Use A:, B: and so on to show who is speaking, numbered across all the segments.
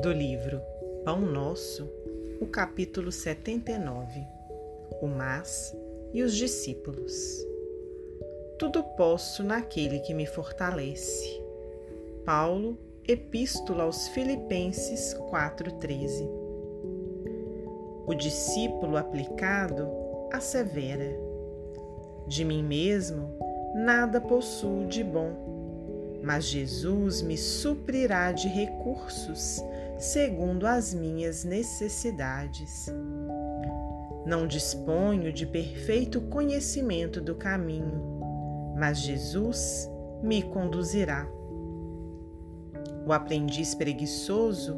A: do livro Pão Nosso, o capítulo 79 O Mas e os Discípulos. Tudo posso naquele que me fortalece. Paulo, Epístola aos Filipenses 4,13. O discípulo aplicado assevera: De mim mesmo nada possuo de bom mas Jesus me suprirá de recursos segundo as minhas necessidades. Não disponho de perfeito conhecimento do caminho, mas Jesus me conduzirá. O aprendiz preguiçoso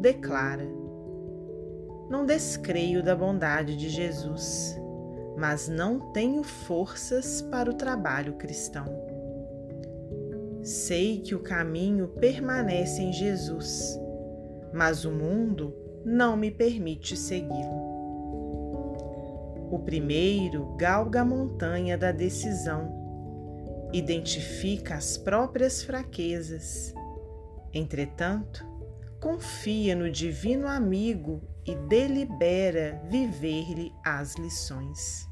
A: declara: Não descreio da bondade de Jesus, mas não tenho forças para o trabalho cristão. Sei que o caminho permanece em Jesus, mas o mundo não me permite segui-lo. O primeiro galga a montanha da decisão, identifica as próprias fraquezas. Entretanto, confia no divino amigo e delibera viver-lhe as lições.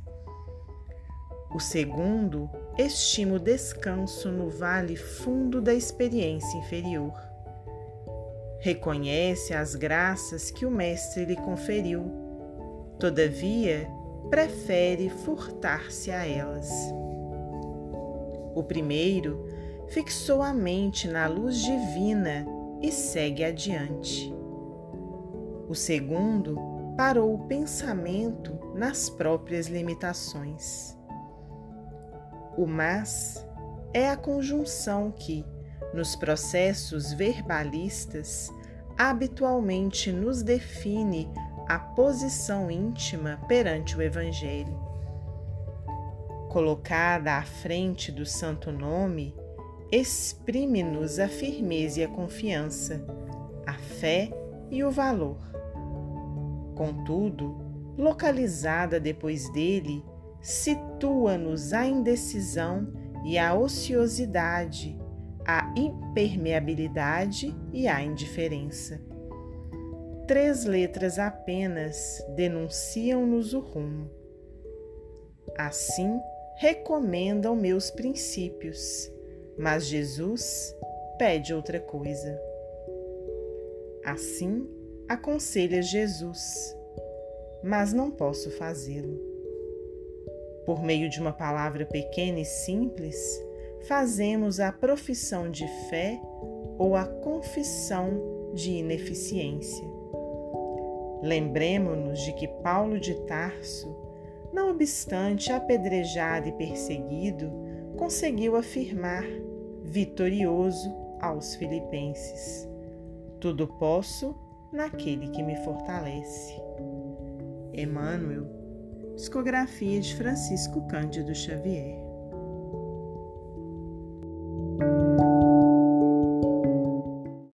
A: O segundo estima o descanso no vale fundo da experiência inferior. Reconhece as graças que o Mestre lhe conferiu, todavia, prefere furtar-se a elas. O primeiro fixou a mente na luz divina e segue adiante. O segundo parou o pensamento nas próprias limitações. O mas é a conjunção que, nos processos verbalistas, habitualmente nos define a posição íntima perante o Evangelho. Colocada à frente do Santo Nome, exprime-nos a firmeza e a confiança, a fé e o valor. Contudo, localizada depois dele, situa-nos a indecisão e a ociosidade, a impermeabilidade e a indiferença. Três letras apenas denunciam-nos o rumo. Assim, recomendam meus princípios, mas Jesus pede outra coisa. Assim, aconselha Jesus, mas não posso fazê-lo. Por meio de uma palavra pequena e simples, fazemos a profissão de fé ou a confissão de ineficiência. Lembremos-nos de que Paulo de Tarso, não obstante apedrejado e perseguido, conseguiu afirmar, vitorioso, aos Filipenses: Tudo posso naquele que me fortalece. Emmanuel Discografia de Francisco Cândido Xavier.